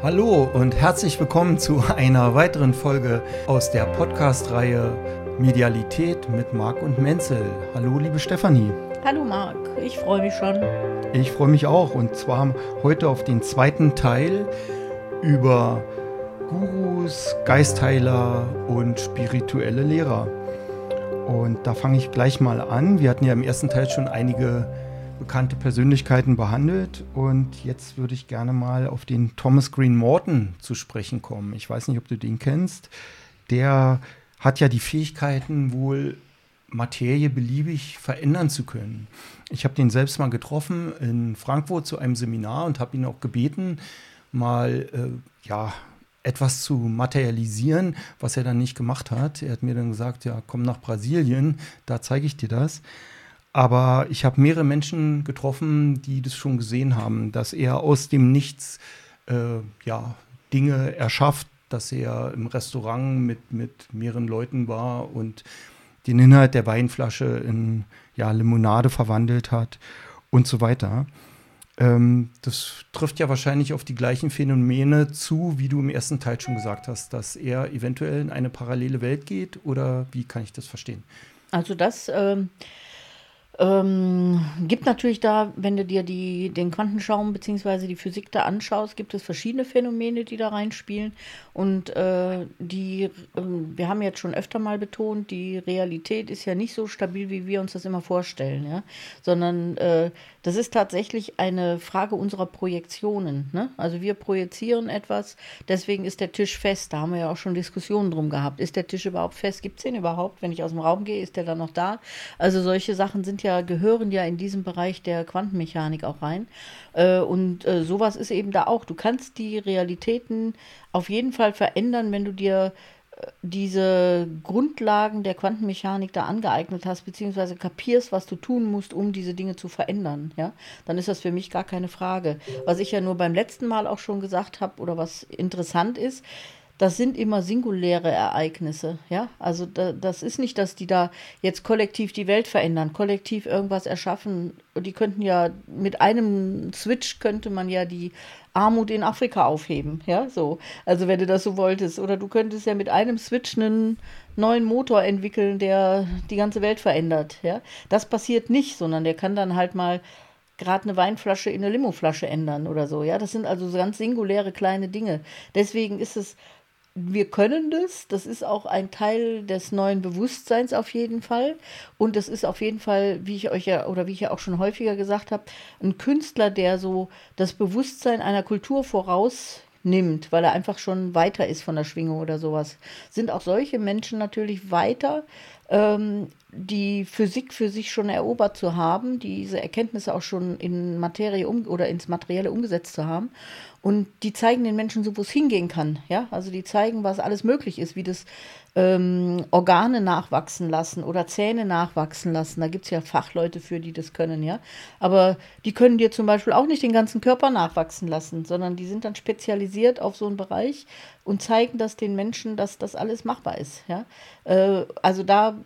Hallo und herzlich willkommen zu einer weiteren Folge aus der Podcast-Reihe Medialität mit Marc und Menzel. Hallo, liebe Stefanie. Hallo Marc, ich freue mich schon. Ich freue mich auch und zwar heute auf den zweiten Teil über Gurus, Geistheiler und spirituelle Lehrer. Und da fange ich gleich mal an. Wir hatten ja im ersten Teil schon einige bekannte Persönlichkeiten behandelt und jetzt würde ich gerne mal auf den Thomas Green Morton zu sprechen kommen. Ich weiß nicht, ob du den kennst. Der hat ja die Fähigkeiten, wohl Materie beliebig verändern zu können. Ich habe den selbst mal getroffen in Frankfurt zu einem Seminar und habe ihn auch gebeten, mal äh, ja, etwas zu materialisieren, was er dann nicht gemacht hat. Er hat mir dann gesagt, ja, komm nach Brasilien, da zeige ich dir das. Aber ich habe mehrere Menschen getroffen, die das schon gesehen haben, dass er aus dem Nichts äh, ja, Dinge erschafft, dass er im Restaurant mit, mit mehreren Leuten war und den Inhalt der Weinflasche in ja, Limonade verwandelt hat und so weiter. Ähm, das trifft ja wahrscheinlich auf die gleichen Phänomene zu, wie du im ersten Teil schon gesagt hast, dass er eventuell in eine parallele Welt geht oder wie kann ich das verstehen? Also das ähm, ähm, gibt natürlich da, wenn du dir die, den Quantenschaum bzw. die Physik da anschaust, gibt es verschiedene Phänomene, die da reinspielen. Und äh, die, äh, wir haben jetzt schon öfter mal betont, die Realität ist ja nicht so stabil, wie wir uns das immer vorstellen, ja? sondern äh, das ist tatsächlich eine Frage unserer Projektionen. Ne? Also wir projizieren etwas, deswegen ist der Tisch fest. Da haben wir ja auch schon Diskussionen drum gehabt. Ist der Tisch überhaupt fest? Gibt es den überhaupt? Wenn ich aus dem Raum gehe, ist der dann noch da? Also solche Sachen sind ja, gehören ja in diesen Bereich der Quantenmechanik auch rein. Äh, und äh, sowas ist eben da auch. Du kannst die Realitäten auf jeden Fall verändern, wenn du dir diese Grundlagen der Quantenmechanik da angeeignet hast, beziehungsweise kapierst, was du tun musst, um diese Dinge zu verändern, ja, dann ist das für mich gar keine Frage. Was ich ja nur beim letzten Mal auch schon gesagt habe oder was interessant ist, das sind immer singuläre Ereignisse, ja. Also da, das ist nicht, dass die da jetzt kollektiv die Welt verändern, kollektiv irgendwas erschaffen. Die könnten ja mit einem Switch könnte man ja die Armut in Afrika aufheben, ja, so. Also wenn du das so wolltest. Oder du könntest ja mit einem Switch einen neuen Motor entwickeln, der die ganze Welt verändert, ja. Das passiert nicht, sondern der kann dann halt mal gerade eine Weinflasche in eine Limoflasche ändern oder so, ja. Das sind also ganz singuläre kleine Dinge. Deswegen ist es wir können das. Das ist auch ein Teil des neuen Bewusstseins auf jeden Fall. Und das ist auf jeden Fall, wie ich euch ja oder wie ich ja auch schon häufiger gesagt habe, ein Künstler, der so das Bewusstsein einer Kultur vorausnimmt, weil er einfach schon weiter ist von der Schwingung oder sowas. Sind auch solche Menschen natürlich weiter, ähm, die Physik für sich schon erobert zu haben, diese Erkenntnisse auch schon in Materie um oder ins Materielle umgesetzt zu haben. Und die zeigen den Menschen so, wo es hingehen kann. Ja, also die zeigen, was alles möglich ist, wie das ähm, Organe nachwachsen lassen oder Zähne nachwachsen lassen. Da gibt es ja Fachleute für, die das können, ja. Aber die können dir zum Beispiel auch nicht den ganzen Körper nachwachsen lassen, sondern die sind dann spezialisiert auf so einen Bereich und zeigen das den Menschen, dass das alles machbar ist. Ja? Äh, also da,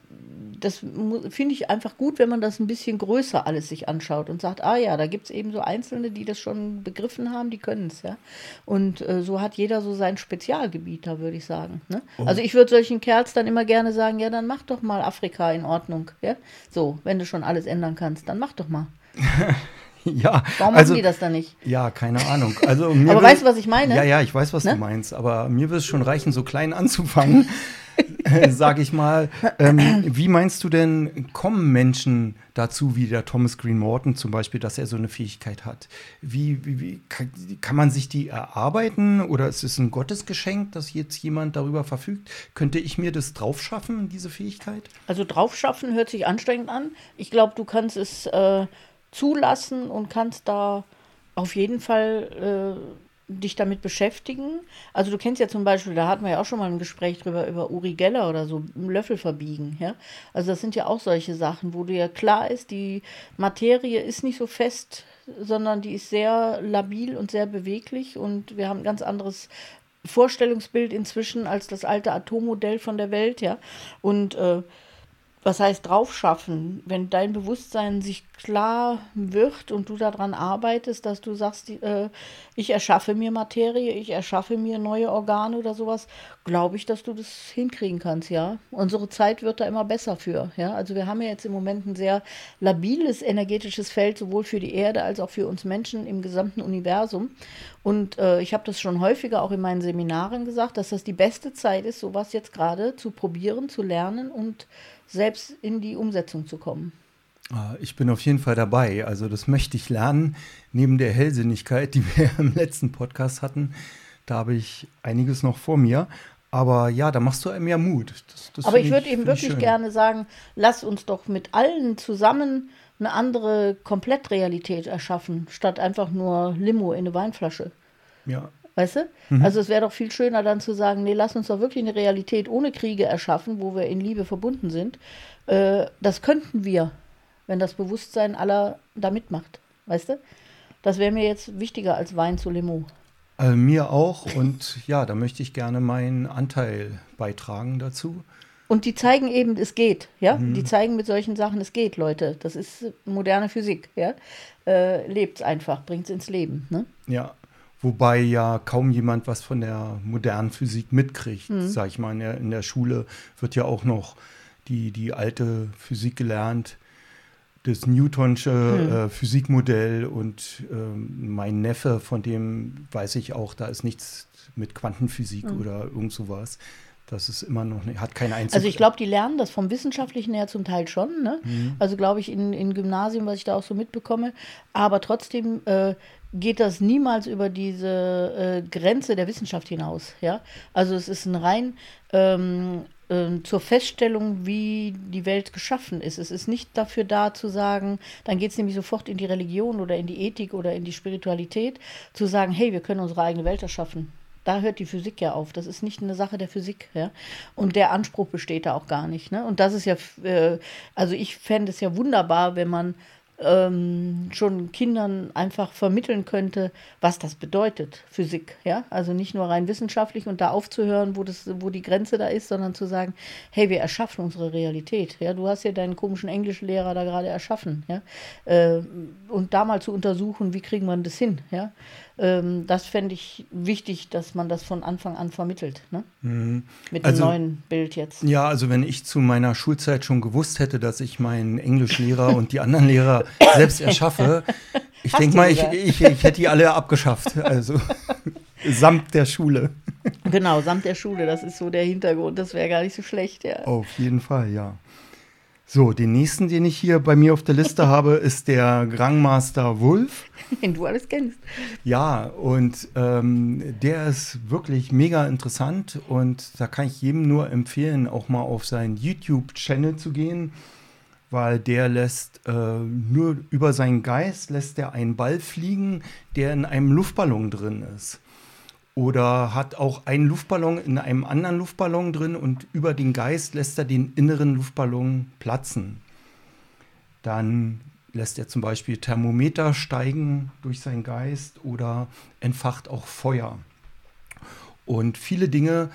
das finde ich einfach gut, wenn man das ein bisschen größer alles sich anschaut und sagt, ah ja, da gibt es eben so Einzelne, die das schon begriffen haben, die können es. Ja? Und äh, so hat jeder so sein Spezialgebiet, da würde ich sagen. Ne? Oh. Also ich würde solchen Kerls dann immer gerne sagen, ja, dann mach doch mal Afrika in Ordnung. Ja? So, wenn du schon alles ändern kannst, dann mach doch mal. Ja. Warum also, machen die das dann nicht? Ja, keine Ahnung. Also, aber will, weißt du, was ich meine? Ja, ja, ich weiß, was ne? du meinst. Aber mir wird es schon reichen, so klein anzufangen, sage ich mal. Ähm, wie meinst du denn, kommen Menschen dazu, wie der Thomas Green Morton zum Beispiel, dass er so eine Fähigkeit hat? Wie, wie, wie kann, kann, man sich die erarbeiten oder ist es ein Gottesgeschenk, dass jetzt jemand darüber verfügt? Könnte ich mir das draufschaffen, diese Fähigkeit? Also draufschaffen hört sich anstrengend an. Ich glaube, du kannst es äh, zulassen und kannst da auf jeden Fall äh, dich damit beschäftigen. Also du kennst ja zum Beispiel, da hatten wir ja auch schon mal ein Gespräch drüber, über Uri Geller oder so, Löffel verbiegen. Ja? Also das sind ja auch solche Sachen, wo dir ja klar ist, die Materie ist nicht so fest, sondern die ist sehr labil und sehr beweglich und wir haben ein ganz anderes Vorstellungsbild inzwischen als das alte Atommodell von der Welt, ja. Und äh, was heißt drauf schaffen, wenn dein Bewusstsein sich klar wird und du daran arbeitest, dass du sagst, äh, ich erschaffe mir Materie, ich erschaffe mir neue Organe oder sowas, glaube ich, dass du das hinkriegen kannst, ja. Unsere Zeit wird da immer besser für, ja. Also wir haben ja jetzt im Moment ein sehr labiles energetisches Feld, sowohl für die Erde als auch für uns Menschen im gesamten Universum. Und äh, ich habe das schon häufiger auch in meinen Seminaren gesagt, dass das die beste Zeit ist, sowas jetzt gerade zu probieren, zu lernen und selbst in die Umsetzung zu kommen. Ah, ich bin auf jeden Fall dabei. Also das möchte ich lernen. Neben der Hellsinnigkeit, die wir im letzten Podcast hatten, da habe ich einiges noch vor mir. Aber ja, da machst du einem ja Mut. Das, das Aber ich würde eben wirklich gerne sagen, lass uns doch mit allen zusammen eine andere Komplettrealität erschaffen, statt einfach nur Limo in eine Weinflasche. Ja, Weißt du? Mhm. Also es wäre doch viel schöner dann zu sagen, nee, lass uns doch wirklich eine Realität ohne Kriege erschaffen, wo wir in Liebe verbunden sind. Äh, das könnten wir, wenn das Bewusstsein aller da mitmacht. Weißt du? Das wäre mir jetzt wichtiger als Wein zu Limo. Also mir auch und ja, da möchte ich gerne meinen Anteil beitragen dazu. Und die zeigen eben, es geht, ja. Mhm. Die zeigen mit solchen Sachen, es geht, Leute. Das ist moderne Physik, ja. Äh, Lebt einfach, bringt es ins Leben. Ne? Ja, Wobei ja kaum jemand was von der modernen Physik mitkriegt, mhm. sag ich mal. In der, in der, Schule wird ja auch noch die, die alte Physik gelernt, das Newtonsche mhm. äh, Physikmodell und äh, mein Neffe, von dem weiß ich auch, da ist nichts mit Quantenphysik mhm. oder irgend sowas. Das ist immer noch, nicht, hat keine einzige. Also ich glaube, die lernen das vom Wissenschaftlichen her zum Teil schon. Ne? Mhm. Also glaube ich in, in Gymnasien, was ich da auch so mitbekomme. Aber trotzdem äh, geht das niemals über diese äh, Grenze der Wissenschaft hinaus. Ja? Also es ist ein rein ähm, äh, zur Feststellung, wie die Welt geschaffen ist. Es ist nicht dafür da zu sagen, dann geht es nämlich sofort in die Religion oder in die Ethik oder in die Spiritualität, zu sagen, hey, wir können unsere eigene Welt erschaffen. Da hört die Physik ja auf. Das ist nicht eine Sache der Physik. Ja? Und der Anspruch besteht da auch gar nicht. Ne? Und das ist ja, äh, also ich fände es ja wunderbar, wenn man ähm, schon Kindern einfach vermitteln könnte, was das bedeutet, Physik. Ja? Also nicht nur rein wissenschaftlich und da aufzuhören, wo, das, wo die Grenze da ist, sondern zu sagen, hey, wir erschaffen unsere Realität. Ja? Du hast ja deinen komischen Englischlehrer da gerade erschaffen. Ja? Äh, und da mal zu untersuchen, wie kriegen wir das hin. Ja? Ähm, das fände ich wichtig, dass man das von Anfang an vermittelt. Ne? Mhm. Mit also, dem neuen Bild jetzt. Ja, also wenn ich zu meiner Schulzeit schon gewusst hätte, dass ich meinen Englischlehrer und die anderen Lehrer selbst erschaffe, ich denke mal, ich, ich, ich hätte die alle abgeschafft. Also samt der Schule. Genau, samt der Schule, das ist so der Hintergrund. Das wäre gar nicht so schlecht, ja. Auf jeden Fall, ja. So, den nächsten, den ich hier bei mir auf der Liste habe, ist der Grangmaster Wolf. Den du alles kennst. Ja, und ähm, der ist wirklich mega interessant und da kann ich jedem nur empfehlen, auch mal auf seinen YouTube-Channel zu gehen, weil der lässt äh, nur über seinen Geist lässt er einen Ball fliegen, der in einem Luftballon drin ist oder hat auch einen Luftballon in einem anderen Luftballon drin und über den Geist lässt er den inneren Luftballon platzen. Dann lässt er zum Beispiel Thermometer steigen durch seinen Geist oder entfacht auch Feuer. Und viele Dinge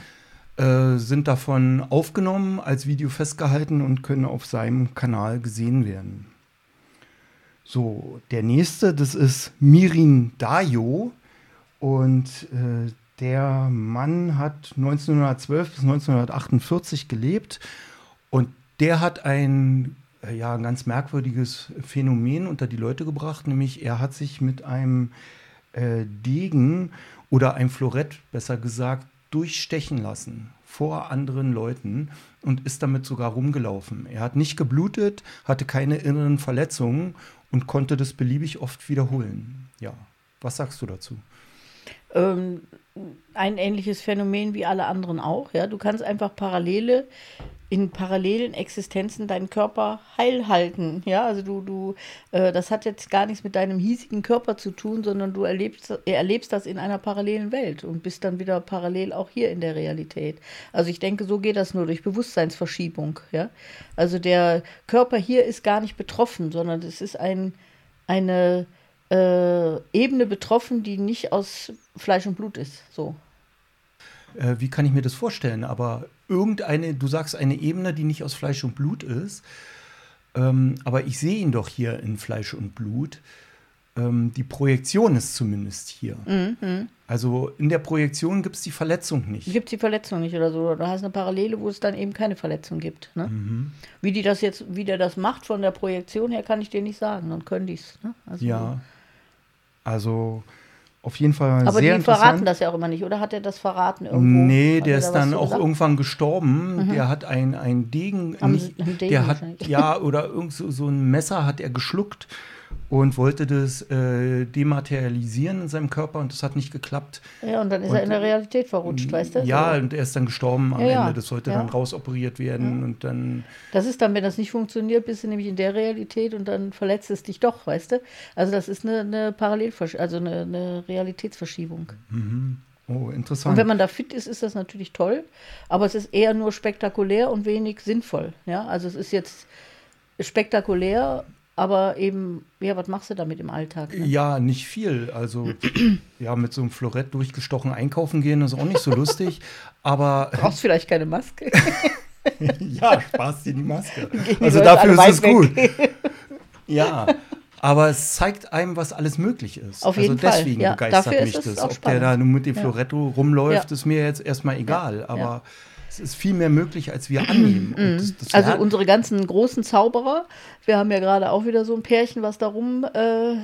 äh, sind davon aufgenommen, als Video festgehalten und können auf seinem Kanal gesehen werden. So, der nächste, das ist Mirin Dayo. Und äh, der Mann hat 1912 bis 1948 gelebt und der hat ein äh, ja, ein ganz merkwürdiges Phänomen unter die Leute gebracht, nämlich er hat sich mit einem äh, Degen oder einem Florett, besser gesagt, durchstechen lassen vor anderen Leuten und ist damit sogar rumgelaufen. Er hat nicht geblutet, hatte keine inneren Verletzungen und konnte das beliebig oft wiederholen. Ja, was sagst du dazu? Ähm, ein ähnliches Phänomen wie alle anderen auch. Ja? Du kannst einfach Parallele in parallelen Existenzen deinen Körper heil halten. Ja, also du, du, äh, das hat jetzt gar nichts mit deinem hiesigen Körper zu tun, sondern du erlebst, erlebst das in einer parallelen Welt und bist dann wieder parallel auch hier in der Realität. Also ich denke, so geht das nur durch Bewusstseinsverschiebung. Ja, also der Körper hier ist gar nicht betroffen, sondern es ist ein, eine äh, Ebene betroffen, die nicht aus Fleisch und Blut ist. So. äh, wie kann ich mir das vorstellen? Aber irgendeine, du sagst eine Ebene, die nicht aus Fleisch und Blut ist, ähm, aber ich sehe ihn doch hier in Fleisch und Blut. Ähm, die Projektion ist zumindest hier. Mhm. Also in der Projektion gibt es die Verletzung nicht. Gibt es die Verletzung nicht oder so. Du hast eine Parallele, wo es dann eben keine Verletzung gibt. Ne? Mhm. Wie die das jetzt, wie der das macht von der Projektion her, kann ich dir nicht sagen. Dann können die es. Ne? Also, Ja. Also auf jeden Fall Aber sehr die verraten das ja auch immer nicht, oder hat er das verraten irgendwo? Nee, der er ist da dann auch gesagt? irgendwann gestorben. Der hat ein, ein Degen, Haben nicht, Degen der hat, ja, oder irgend so, so ein Messer hat er geschluckt und wollte das äh, dematerialisieren in seinem Körper und das hat nicht geklappt. Ja, und dann ist Und- er in der Realität verrutscht, weißt du? Ja, So. und er ist dann gestorben am Ja, ja. Ende. Das sollte Ja. dann rausoperiert werden und dann, Das ist dann, wenn das nicht funktioniert, bist du nämlich in der Realität und dann verletzt es dich doch, weißt du? Also das ist eine, eine Parallelversch also eine, eine Realitätsverschiebung. oh, interessant. Und wenn man da fit ist, ist das natürlich toll, aber es ist eher nur spektakulär und wenig sinnvoll. Ja, also es ist jetzt spektakulär, aber eben, ja, was machst du damit im Alltag? Ne? Ja, nicht viel. Also, ja, mit so einem Florett durchgestochen einkaufen gehen ist auch nicht so lustig. Aber Brauchst vielleicht keine Maske. ja, Spaß dir die Maske. die Also dafür ist es gut. Ja. Aber es zeigt einem, was alles möglich ist. Auf jeden also Fall. deswegen Ja, begeistert mich das. Ob der spannend. da nur mit dem Ja. Floretto rumläuft, Ja. ist mir jetzt erstmal egal. Aber Ja. Es ist viel mehr möglich, als wir annehmen. Und das, das Also unsere ganzen großen Zauberer, wir haben ja gerade auch wieder so ein Pärchen, was da rum äh, äh,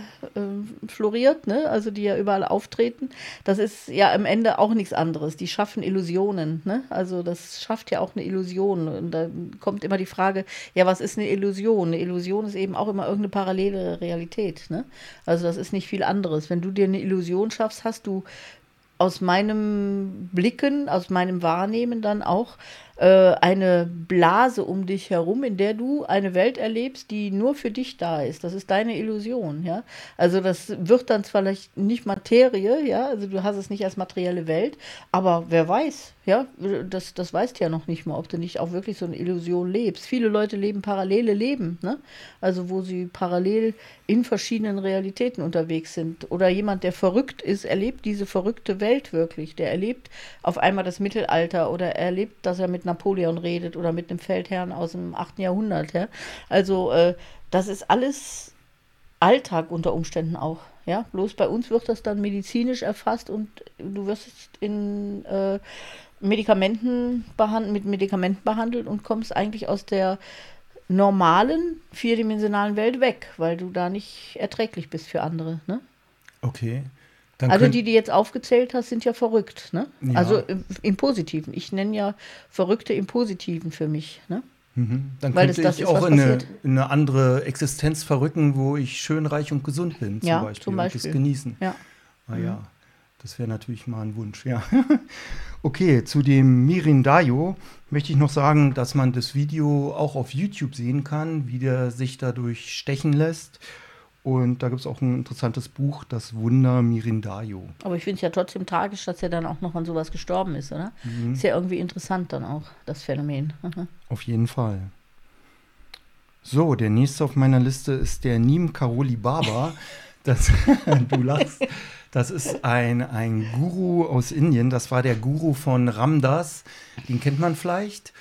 floriert, ne? also die ja überall auftreten. Das ist ja am Ende auch nichts anderes. Die schaffen Illusionen. Ne? Also das schafft ja auch eine Illusion. Und da kommt immer die Frage, ja, was ist eine Illusion? Eine Illusion ist eben auch immer irgendeine parallele Realität. Ne? Also das ist nicht viel anderes. Wenn du dir eine Illusion schaffst, hast du aus meinem Blicken, aus meinem Wahrnehmen dann auch eine Blase um dich herum, in der du eine Welt erlebst, die nur für dich da ist. Das ist deine Illusion, ja. Also das wird dann zwar nicht Materie, ja, also du hast es nicht als materielle Welt, aber wer weiß, ja, das, das weißt ja noch nicht mal, ob du nicht auch wirklich so eine Illusion lebst. Viele Leute leben parallele Leben, ne? Also wo sie parallel in verschiedenen Realitäten unterwegs sind. Oder jemand, der verrückt ist, erlebt diese verrückte Welt wirklich. Der erlebt auf einmal das Mittelalter oder erlebt, dass er mit Napoleon redet oder mit einem Feldherrn aus dem 8. Jahrhundert. Ja? Also äh, das ist alles Alltag unter Umständen auch. Ja, bloß bei uns wird das dann medizinisch erfasst und du wirst in äh, Medikamenten behand mit Medikamenten behandelt und kommst eigentlich aus der normalen vierdimensionalen Welt weg, weil du da nicht erträglich bist für andere. Ne? okay. Dann Also könnt- die, die jetzt aufgezählt hast, sind ja verrückt. Ne? Ja. Also im, im Positiven. Ich nenne ja Verrückte im Positiven für mich. Ne? Mhm. Dann Weil könnte das- das ich ist, auch in eine, in eine andere Existenz verrücken, wo ich schön, reich und gesund bin, zum Ja, Beispiel. zum Und das Beispiel. genießen. Ja. Ah ja, das wäre natürlich mal ein Wunsch, ja. okay, zu dem Mirindayo möchte ich noch sagen, dass man das Video auch auf YouTube sehen kann, wie der sich dadurch stechen lässt. Und da gibt es auch ein interessantes Buch, Das Wunder Mirindayo. Aber ich finde es ja trotzdem tragisch, dass er dann auch noch an sowas gestorben ist, oder? Mhm. Ist ja irgendwie interessant dann auch, das Phänomen. Mhm. Auf jeden Fall. So, der nächste auf meiner Liste ist der Neem Karoli Baba. Das, du lachst. Das ist ein, ein Guru aus Indien. Das war der Guru von Ramdas. Den kennt man vielleicht.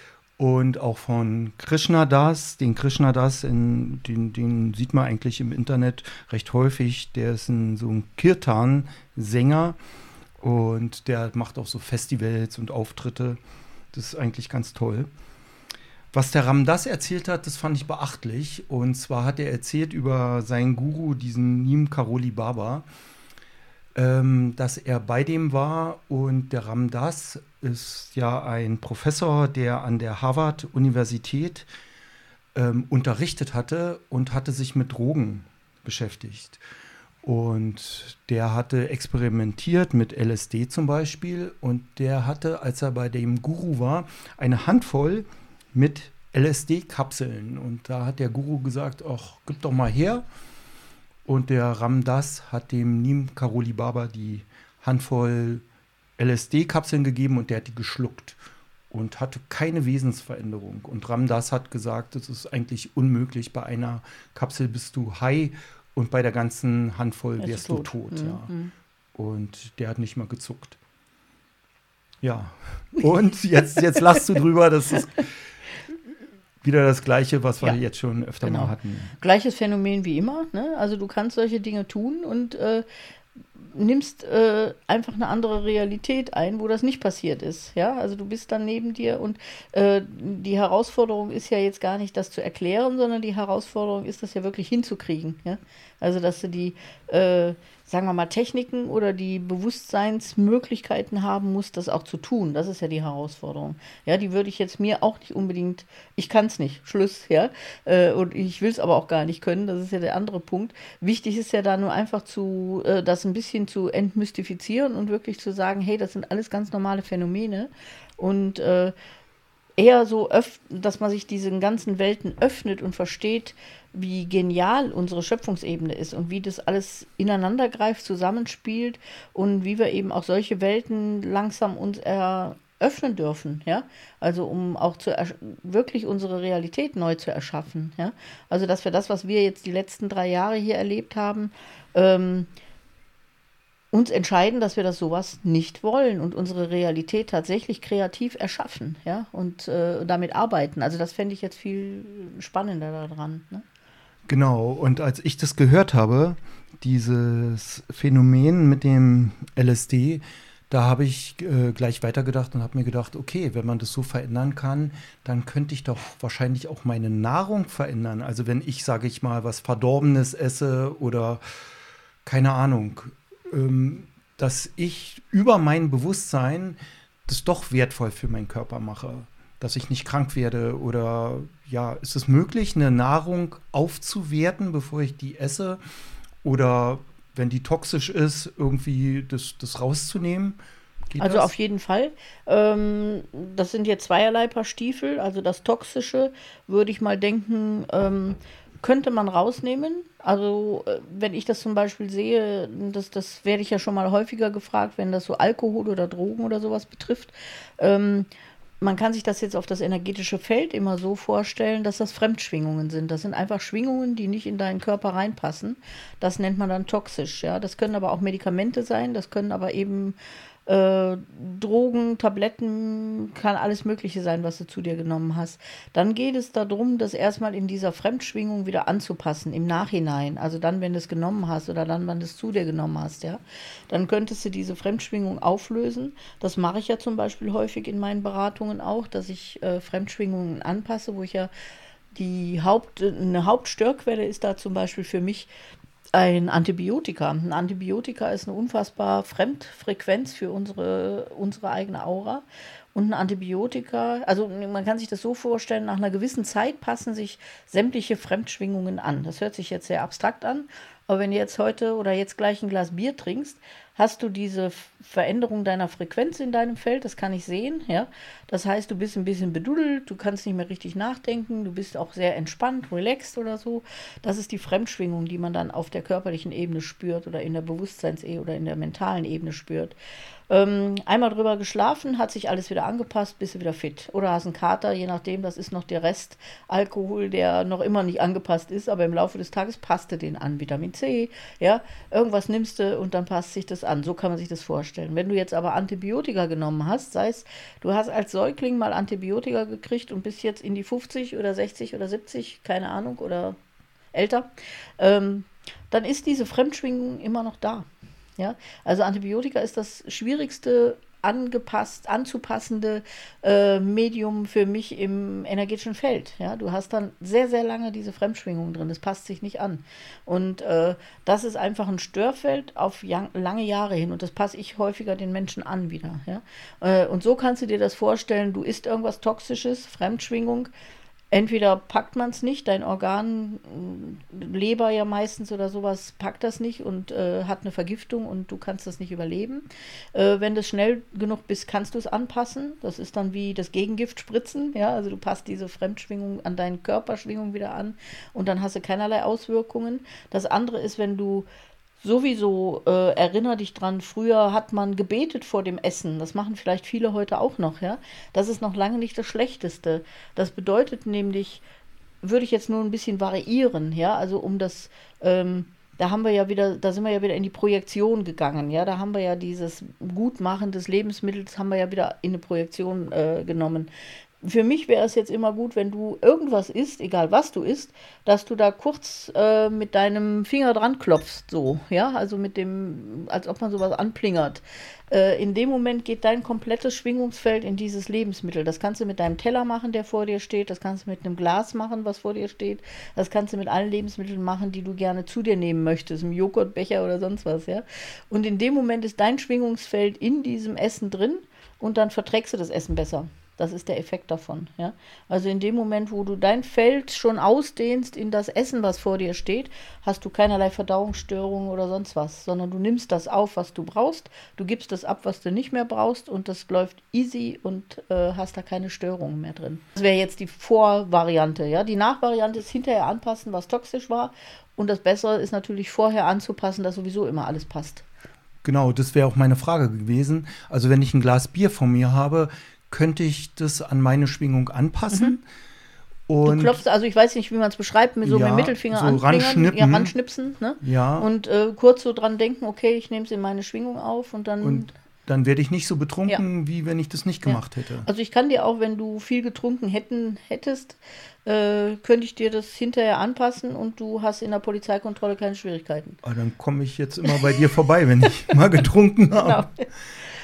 Und auch von Krishna Das. Den Krishna Das, in, den, den sieht man eigentlich im Internet recht häufig. Der ist ein, so ein Kirtan-Sänger. Und der macht auch so Festivals und Auftritte. Das ist eigentlich ganz toll. Was der Ramdas erzählt hat, das fand ich beachtlich. Und zwar hat er erzählt über seinen Guru, diesen Neem Karoli Baba, ähm, dass er bei dem war. Und der Ramdas ist ja ein Professor, der an der Harvard-Universität ähm, unterrichtet hatte und hatte sich mit Drogen beschäftigt. Und der hatte experimentiert mit LSD zum Beispiel. Und der hatte, als er bei dem Guru war, eine Handvoll mit LSD-Kapseln. Und da hat der Guru gesagt, ach, gib doch mal her. Und der Ramdas hat dem Neem Karoli Baba die Handvoll LSD-Kapseln gegeben und der hat die geschluckt und hatte keine Wesensveränderung. Und Ramdas hat gesagt, das ist eigentlich unmöglich. Bei einer Kapsel bist du high und bei der ganzen Handvoll ist wärst tot. du tot. Mhm, Ja. mhm. Und der hat nicht mal gezuckt. Ja. Und jetzt, jetzt lachst du drüber, das ist wieder das Gleiche, was wir Ja. jetzt schon öfter Genau. mal hatten. Gleiches Phänomen wie immer. Ne? Also du kannst solche Dinge tun und äh, nimmst äh, einfach eine andere Realität ein, wo das nicht passiert ist. Ja, also du bist dann neben dir und äh, die Herausforderung ist ja jetzt gar nicht, das zu erklären, sondern die Herausforderung ist, das ja wirklich hinzukriegen. Ja, also dass du die, äh, sagen wir mal, Techniken oder die Bewusstseinsmöglichkeiten haben musst, das auch zu tun. Das ist ja die Herausforderung. Ja, die würde ich jetzt mir auch nicht unbedingt, ich kann es nicht, Schluss, ja. Äh, und ich will es aber auch gar nicht können, das ist ja der andere Punkt. Wichtig ist ja da nur einfach zu, äh, das ein bisschen zu entmystifizieren und wirklich zu sagen, hey, das sind alles ganz normale Phänomene. Und äh, eher so, dass man sich diesen ganzen Welten öffnet und versteht, wie genial unsere Schöpfungsebene ist und wie das alles ineinander greift, zusammenspielt und wie wir eben auch solche Welten langsam uns eröffnen dürfen, ja. Also um auch zu wirklich unsere Realität neu zu erschaffen, ja. Also dass wir das, was wir jetzt die letzten drei Jahre hier erlebt haben, ähm, uns entscheiden, dass wir das sowas nicht wollen und unsere Realität tatsächlich kreativ erschaffen, ja, und äh, damit arbeiten. Also das fände ich jetzt viel spannender daran. Ne? Genau, und als ich das gehört habe, dieses Phänomen mit dem LSD, da habe ich äh, gleich weitergedacht und habe mir gedacht, okay, wenn man das so verändern kann, dann könnte ich doch wahrscheinlich auch meine Nahrung verändern. Also wenn ich, sage ich mal, was Verdorbenes esse oder keine Ahnung, ähm, dass ich über mein Bewusstsein das doch wertvoll für meinen Körper mache, dass ich nicht krank werde oder ja, ist es möglich, eine Nahrung aufzuwerten, bevor ich die esse oder wenn die toxisch ist, irgendwie das, das rauszunehmen? Geht Also das? auf jeden Fall. Ähm, das sind jetzt zweierlei Paar Stiefel. Also das Toxische würde ich mal denken, ähm, könnte man rausnehmen. Also äh, wenn ich das zum Beispiel sehe, das, das werde ich ja schon mal häufiger gefragt, wenn das so Alkohol oder Drogen oder sowas betrifft. Ähm, man kann sich das jetzt auf das energetische Feld immer so vorstellen, dass das Fremdschwingungen sind. Das sind einfach Schwingungen, die nicht in deinen Körper reinpassen. Das nennt man dann toxisch. Ja, das können aber auch Medikamente sein. Das können aber eben äh, Drogen, Tabletten, kann alles Mögliche sein, was du zu dir genommen hast. Dann geht es darum, das erstmal in dieser Fremdschwingung wieder anzupassen, im Nachhinein. Also dann, wenn du es genommen hast oder dann, wenn du es zu dir genommen hast, ja. Dann könntest du diese Fremdschwingung auflösen. Das mache ich ja zum Beispiel häufig in meinen Beratungen auch, dass ich äh, Fremdschwingungen anpasse, wo ich ja die Haupt, eine Hauptstörquelle ist da zum Beispiel für mich ein Antibiotika. Ein Antibiotika ist eine unfassbar Fremdfrequenz für unsere, unsere eigene Aura. Und ein Antibiotika, also man kann sich das so vorstellen, nach einer gewissen Zeit passen sich sämtliche Fremdschwingungen an. Das hört sich jetzt sehr abstrakt an, aber wenn du jetzt heute oder jetzt gleich ein Glas Bier trinkst, hast du diese Veränderung deiner Frequenz in deinem Feld, das kann ich sehen, ja. Das heißt, du bist ein bisschen bedudelt, du kannst nicht mehr richtig nachdenken, du bist auch sehr entspannt, relaxed oder so. Das ist die Fremdschwingung, die man dann auf der körperlichen Ebene spürt oder in der Bewusstseinsebene oder in der mentalen Ebene spürt. Ähm, einmal drüber geschlafen, hat sich alles wieder angepasst, bist du wieder fit. Oder hast einen Kater, je nachdem, das ist noch der Rest Alkohol, der noch immer nicht angepasst ist, aber im Laufe des Tages passte den an. Vitamin C, ja, irgendwas nimmst du und dann passt sich das an. So kann man sich das vorstellen. Wenn du jetzt aber Antibiotika genommen hast, sei es, du hast als Säugling mal Antibiotika gekriegt und bist jetzt in die 50 oder 60 oder 70, keine Ahnung, oder älter, ähm, dann ist diese Fremdschwingung immer noch da. Ja, also Antibiotika ist das schwierigste angepasst, anzupassende äh, Medium für mich im energetischen Feld. Ja, du hast dann sehr, sehr lange diese Fremdschwingung drin. Das passt sich nicht an. Und äh, das ist einfach ein Störfeld auf lange Jahre hin. Und das passe ich häufiger den Menschen an wieder. Ja? Äh, und so kannst du dir das vorstellen, du isst irgendwas Toxisches, Fremdschwingung. Entweder packt man es nicht, dein Organ, mh, Leber ja meistens oder sowas, packt das nicht und äh, hat eine Vergiftung und du kannst das nicht überleben. Äh, wenn du schnell genug bist, kannst du es anpassen. Das ist dann wie das Gegengift spritzen. Ja, also du passt diese Fremdschwingung an deine Körperschwingung wieder an und dann hast du keinerlei Auswirkungen. Das andere ist, wenn du Sowieso äh, erinnere dich dran, früher hat man gebetet vor dem Essen. Das machen vielleicht viele heute auch noch, ja. Das ist noch lange nicht das Schlechteste. Das bedeutet nämlich, würde ich jetzt nur ein bisschen variieren, ja, also um das ähm, da haben wir ja wieder, da sind wir ja wieder in die Projektion gegangen, ja, da haben wir ja dieses Gutmachen des Lebensmittels, haben wir ja wieder in eine Projektion äh, genommen für mich wäre es jetzt immer gut, wenn du irgendwas isst, egal was du isst, dass du da kurz äh, mit deinem Finger dran klopfst, so, ja, also mit dem, als ob man sowas anplingert. Äh, in dem Moment geht dein komplettes Schwingungsfeld in dieses Lebensmittel. Das kannst du mit deinem Teller machen, der vor dir steht, das kannst du mit einem Glas machen, was vor dir steht, das kannst du mit allen Lebensmitteln machen, die du gerne zu dir nehmen möchtest, im Joghurtbecher oder sonst was, ja. Und in dem Moment ist dein Schwingungsfeld in diesem Essen drin und dann verträgst du das Essen besser. Das ist der Effekt davon. Ja? Also in dem Moment, wo du dein Feld schon ausdehnst in das Essen, was vor dir steht, hast du keinerlei Verdauungsstörungen oder sonst was, sondern du nimmst das auf, was du brauchst, du gibst das ab, was du nicht mehr brauchst und das läuft easy und äh, hast da keine Störungen mehr drin. Das wäre jetzt die Vorvariante. Ja? Die Nachvariante ist hinterher anpassen, was toxisch war und das Bessere ist natürlich vorher anzupassen, dass sowieso immer alles passt. Genau, das wäre auch meine Frage gewesen. Also wenn ich ein Glas Bier vor mir habe, könnte ich das an meine Schwingung anpassen. Mhm. Und du klopfst, also ich weiß nicht, wie man es beschreibt, mit so ja, mit dem Mittelfinger so ranschnippen. Ja, ranschnipsen, ne? Ja. Und äh, kurz so dran denken, okay, ich nehme es in meine Schwingung auf und dann. Und dann werde ich nicht so betrunken, ja. wie wenn ich das nicht gemacht ja. hätte. Also ich kann dir auch, wenn du viel getrunken hätten, hättest, äh, könnte ich dir das hinterher anpassen und du hast in der Polizeikontrolle keine Schwierigkeiten. Aber ah, dann komme ich jetzt immer bei dir vorbei, wenn ich mal getrunken habe. Genau.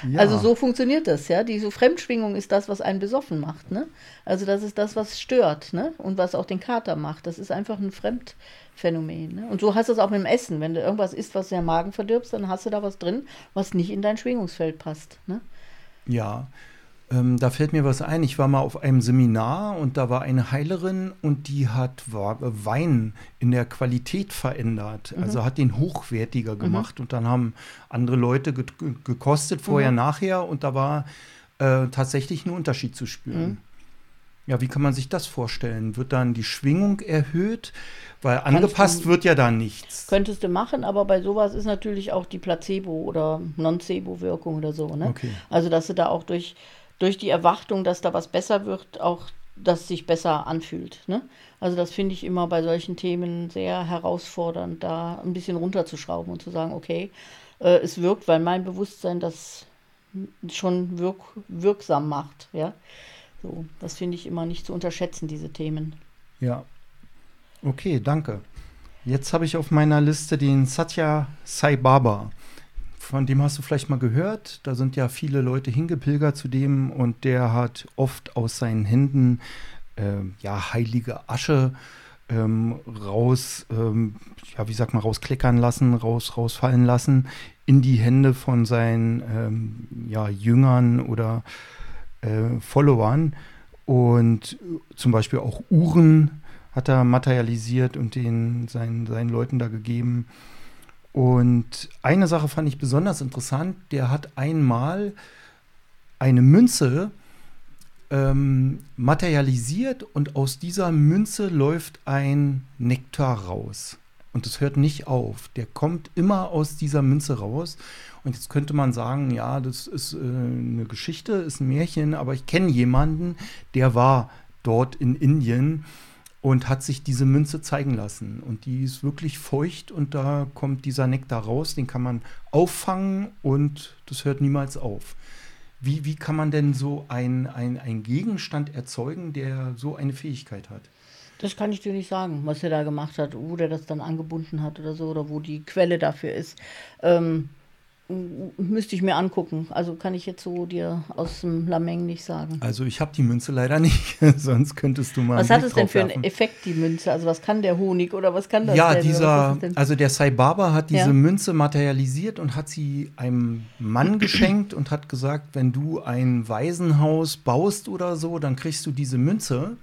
Ja. Also so funktioniert das, ja. Diese Fremdschwingung ist das, was einen besoffen macht, ne? Also das ist das, was stört, ne? Und was auch den Kater macht. Das ist einfach ein Fremdphänomen. Ne? Und so hast du es auch mit dem Essen. Wenn du irgendwas isst, was der Magen verdirbst, dann hast du da was drin, was nicht in dein Schwingungsfeld passt. Ne? Ja, ähm, da fällt mir was ein. Ich war mal auf einem Seminar und da war eine Heilerin und die hat Wein in der Qualität verändert. Mhm. Also hat den hochwertiger mhm. gemacht mhm. und dann haben andere Leute ge gekostet, vorher, mhm. nachher und da war äh, tatsächlich ein Unterschied zu spüren. Mhm. Ja, wie kann man sich das vorstellen? Wird dann die Schwingung erhöht? Weil angepasst du, wird ja da nichts. Könntest du machen, aber bei sowas ist natürlich auch die Placebo- oder Nocebo-Wirkung oder so. Ne? Okay. Also, dass du da auch durch durch die Erwartung, dass da was besser wird, auch das sich besser anfühlt. Ne? Also das finde ich immer bei solchen Themen sehr herausfordernd, da ein bisschen runterzuschrauben und zu sagen, okay, äh, es wirkt, weil mein Bewusstsein das schon wirk wirksam macht. Ja? So, das finde ich immer nicht zu unterschätzen, diese Themen. Ja. Okay, danke. Jetzt habe ich auf meiner Liste den Satya Sai Baba von dem hast du vielleicht mal gehört. Da sind ja viele Leute hingepilgert zu dem und der hat oft aus seinen Händen äh, ja heilige Asche ähm, raus, ähm, ja wie sagt man, rauskleckern lassen, raus, rausfallen lassen in die Hände von seinen ähm, ja, Jüngern oder äh, Followern und zum Beispiel auch Uhren hat er materialisiert und den seinen, seinen Leuten da gegeben. Und eine Sache fand ich besonders interessant. Der hat einmal eine Münze ähm, materialisiert und aus dieser Münze läuft ein Nektar raus. Und das hört nicht auf. Der kommt immer aus dieser Münze raus. Und jetzt könnte man sagen, ja, das ist äh, eine Geschichte, ist ein Märchen, aber ich kenne jemanden, der war dort in Indien und hat sich diese Münze zeigen lassen. Und die ist wirklich feucht und da kommt dieser Nektar raus, den kann man auffangen und das hört niemals auf. Wie, wie kann man denn so ein, ein, ein Gegenstand erzeugen, der so eine Fähigkeit hat? Das kann ich dir nicht sagen, was er da gemacht hat, wo der das dann angebunden hat oder so, oder wo die Quelle dafür ist. Ähm, Müsste ich mir angucken. Also kann ich jetzt so dir aus dem Lameng nicht sagen. Also ich habe die Münze leider nicht, sonst könntest du mal. Was hat es denn für einen Effekt, die Münze? Also was kann der Honig oder was kann das ja, denn? dieser, also der Sai Baba hat diese ja? Münze materialisiert und hat sie einem Mann geschenkt und hat gesagt, wenn du ein Waisenhaus baust oder so, dann kriegst du diese Münze.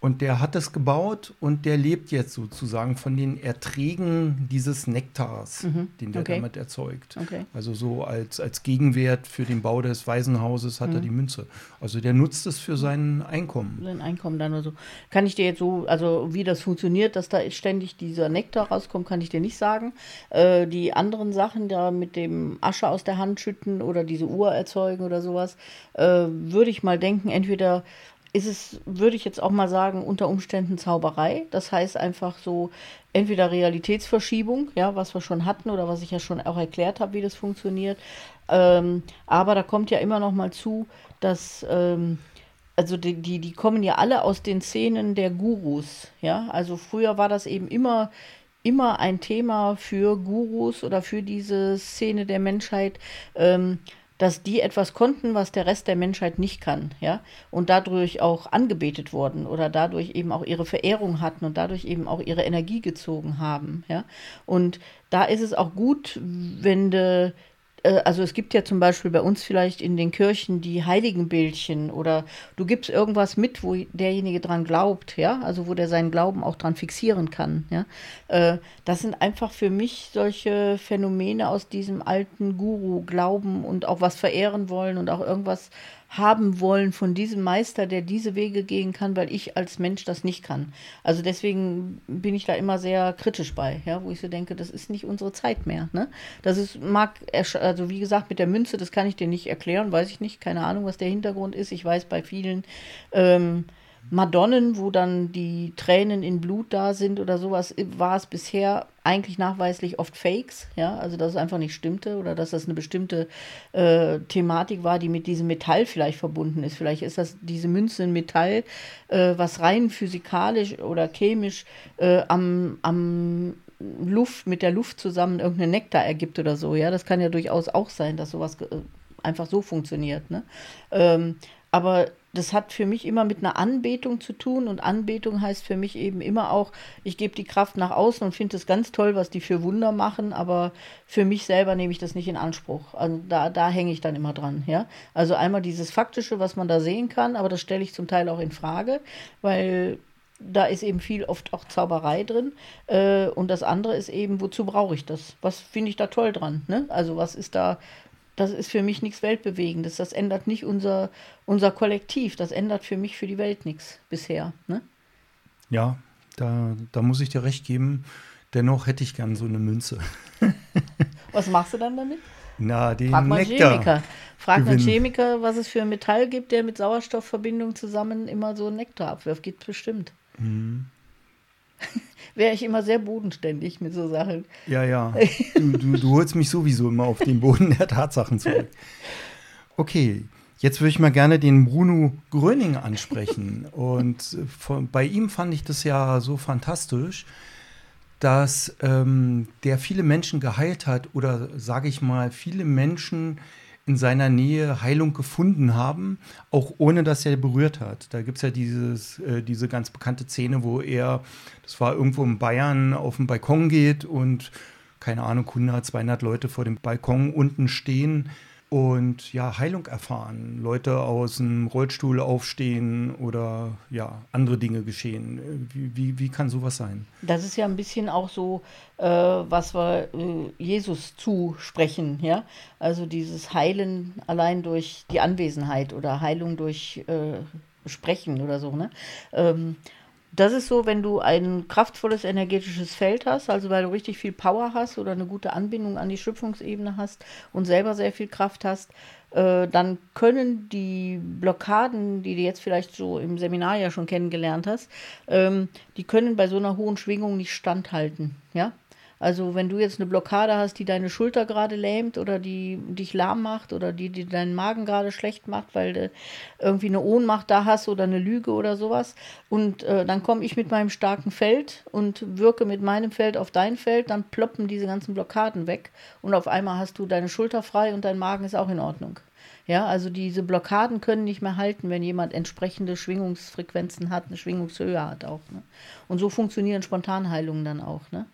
Und der hat es gebaut und der lebt jetzt sozusagen von den Erträgen dieses Nektars, mhm. den der okay. damit erzeugt. Okay. Also so als, als Gegenwert für den Bau des Waisenhauses hat mhm. er die Münze. Also der nutzt es für sein Einkommen. Sein Einkommen dann oder so. Kann ich dir jetzt so, also wie das funktioniert, dass da ständig dieser Nektar rauskommt, kann ich dir nicht sagen. Äh, die anderen Sachen da mit dem Asche aus der Hand schütten oder diese Uhr erzeugen oder sowas, äh, würde ich mal denken, entweder ist es, würde ich jetzt auch mal sagen, unter Umständen Zauberei. Das heißt einfach so entweder Realitätsverschiebung, ja, was wir schon hatten oder was ich ja schon auch erklärt habe, wie das funktioniert. Ähm, aber da kommt ja immer noch mal zu, dass ähm, also die, die, die kommen ja alle aus den Szenen der Gurus, ja. Also früher war das eben immer immer ein Thema für Gurus oder für diese Szene der Menschheit. Ähm, dass die etwas konnten, was der Rest der Menschheit nicht kann, ja, und dadurch auch angebetet wurden oder dadurch eben auch ihre Verehrung hatten und dadurch eben auch ihre Energie gezogen haben, ja. Und da ist es auch gut, wenn de, also es gibt ja zum Beispiel bei uns vielleicht in den Kirchen die Heiligenbildchen oder du gibst irgendwas mit, wo derjenige dran glaubt, ja, also wo der seinen Glauben auch dran fixieren kann, ja. Äh, das sind einfach für mich solche Phänomene aus diesem alten Guru-Glauben und auch was verehren wollen und auch irgendwas haben wollen von diesem Meister, der diese Wege gehen kann, weil ich als Mensch das nicht kann. Also deswegen bin ich da immer sehr kritisch bei, ja, wo ich so denke, das ist nicht unsere Zeit mehr. Ne? Das ist, mag, also wie gesagt, mit der Münze, das kann ich dir nicht erklären, weiß ich nicht, keine Ahnung, was der Hintergrund ist. Ich weiß bei vielen ähm, Madonnen, wo dann die Tränen in Blut da sind oder sowas, war es bisher eigentlich nachweislich oft Fakes, ja, also dass es einfach nicht stimmte oder dass das eine bestimmte äh, Thematik war, die mit diesem Metall vielleicht verbunden ist. Vielleicht ist das diese Münze ein Metall, äh, was rein physikalisch oder chemisch äh, am, am Luft, mit der Luft zusammen irgendeinen Nektar ergibt oder so, ja. Das kann ja durchaus auch sein, dass sowas äh, einfach so funktioniert, ne? Ähm, aber das hat für mich immer mit einer Anbetung zu tun und Anbetung heißt für mich eben immer auch, ich gebe die Kraft nach außen und finde es ganz toll, was die für Wunder machen, aber für mich selber nehme ich das nicht in Anspruch. Also da, da hänge ich dann immer dran, ja. Also einmal dieses Faktische, was man da sehen kann, aber das stelle ich zum Teil auch in Frage, weil da ist eben viel oft auch Zauberei drin. Äh, und das andere ist eben, wozu brauche ich das? Was finde ich da toll dran? Ne? Also was ist da das ist für mich nichts Weltbewegendes. Das ändert nicht unser, unser Kollektiv. Das ändert für mich, für die Welt nichts bisher. Ne? Ja, da, da muss ich dir recht geben. Dennoch hätte ich gern so eine Münze. was machst du dann damit? Na, den Frag mal Nektar Chemiker. Frag mal Chemiker, was es für ein Metall gibt, der mit Sauerstoffverbindung zusammen immer so einen Nektar abwirft. Gibt bestimmt. Mhm wäre ich immer sehr bodenständig mit so Sachen. Ja, ja. Du, du, du holst mich sowieso immer auf den Boden der Tatsachen zurück. Okay, jetzt würde ich mal gerne den Bruno Gröning ansprechen. Und von, bei ihm fand ich das ja so fantastisch, dass ähm, der viele Menschen geheilt hat oder sage ich mal, viele Menschen in seiner Nähe Heilung gefunden haben, auch ohne dass er berührt hat. Da gibt es ja dieses, äh, diese ganz bekannte Szene, wo er, das war irgendwo in Bayern, auf den Balkon geht und keine Ahnung, 100, 200 Leute vor dem Balkon unten stehen und ja, Heilung erfahren. Leute aus dem Rollstuhl aufstehen oder ja, andere Dinge geschehen. Wie, wie, wie kann sowas sein? Das ist ja ein bisschen auch so, äh, was wir äh, Jesus zusprechen, ja. Also dieses Heilen allein durch die Anwesenheit oder Heilung durch äh, Sprechen oder so, ne? Ähm, das ist so, wenn du ein kraftvolles energetisches Feld hast, also weil du richtig viel Power hast oder eine gute Anbindung an die Schöpfungsebene hast und selber sehr viel Kraft hast, äh, dann können die Blockaden, die du jetzt vielleicht so im Seminar ja schon kennengelernt hast, ähm, die können bei so einer hohen Schwingung nicht standhalten. Ja, also wenn du jetzt eine Blockade hast, die deine Schulter gerade lähmt oder die dich lahm macht oder die, die deinen Magen gerade schlecht macht, weil du irgendwie eine Ohnmacht da hast oder eine Lüge oder sowas. Und äh, dann komme ich mit meinem starken Feld und wirke mit meinem Feld auf dein Feld, dann ploppen diese ganzen Blockaden weg und auf einmal hast du deine Schulter frei und dein Magen ist auch in Ordnung. Ja, also diese Blockaden können nicht mehr halten, wenn jemand entsprechende Schwingungsfrequenzen hat, eine Schwingungshöhe hat auch. Ne? Und so funktionieren Spontanheilungen dann auch. Ne?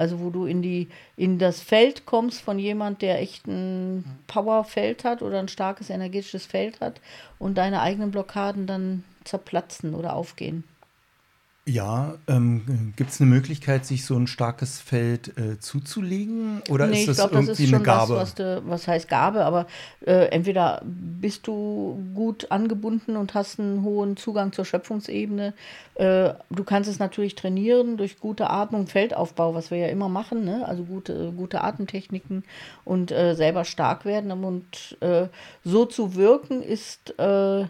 Also wo du in die in das Feld kommst von jemand, der echt ein Powerfeld hat oder ein starkes energetisches Feld hat und deine eigenen Blockaden dann zerplatzen oder aufgehen. Ja, ähm, gibt es eine Möglichkeit, sich so ein starkes Feld äh, zuzulegen? Oder nee, ist das glaub, irgendwie das ist eine Gabe? Was, was, de, was, heißt Gabe? Aber äh, entweder bist du gut angebunden und hast einen hohen Zugang zur Schöpfungsebene. Äh, du kannst es natürlich trainieren durch gute Atmung, Feldaufbau, was wir ja immer machen. Ne? Also gute, gute Atemtechniken und äh, selber stark werden. Und äh, so zu wirken ist äh,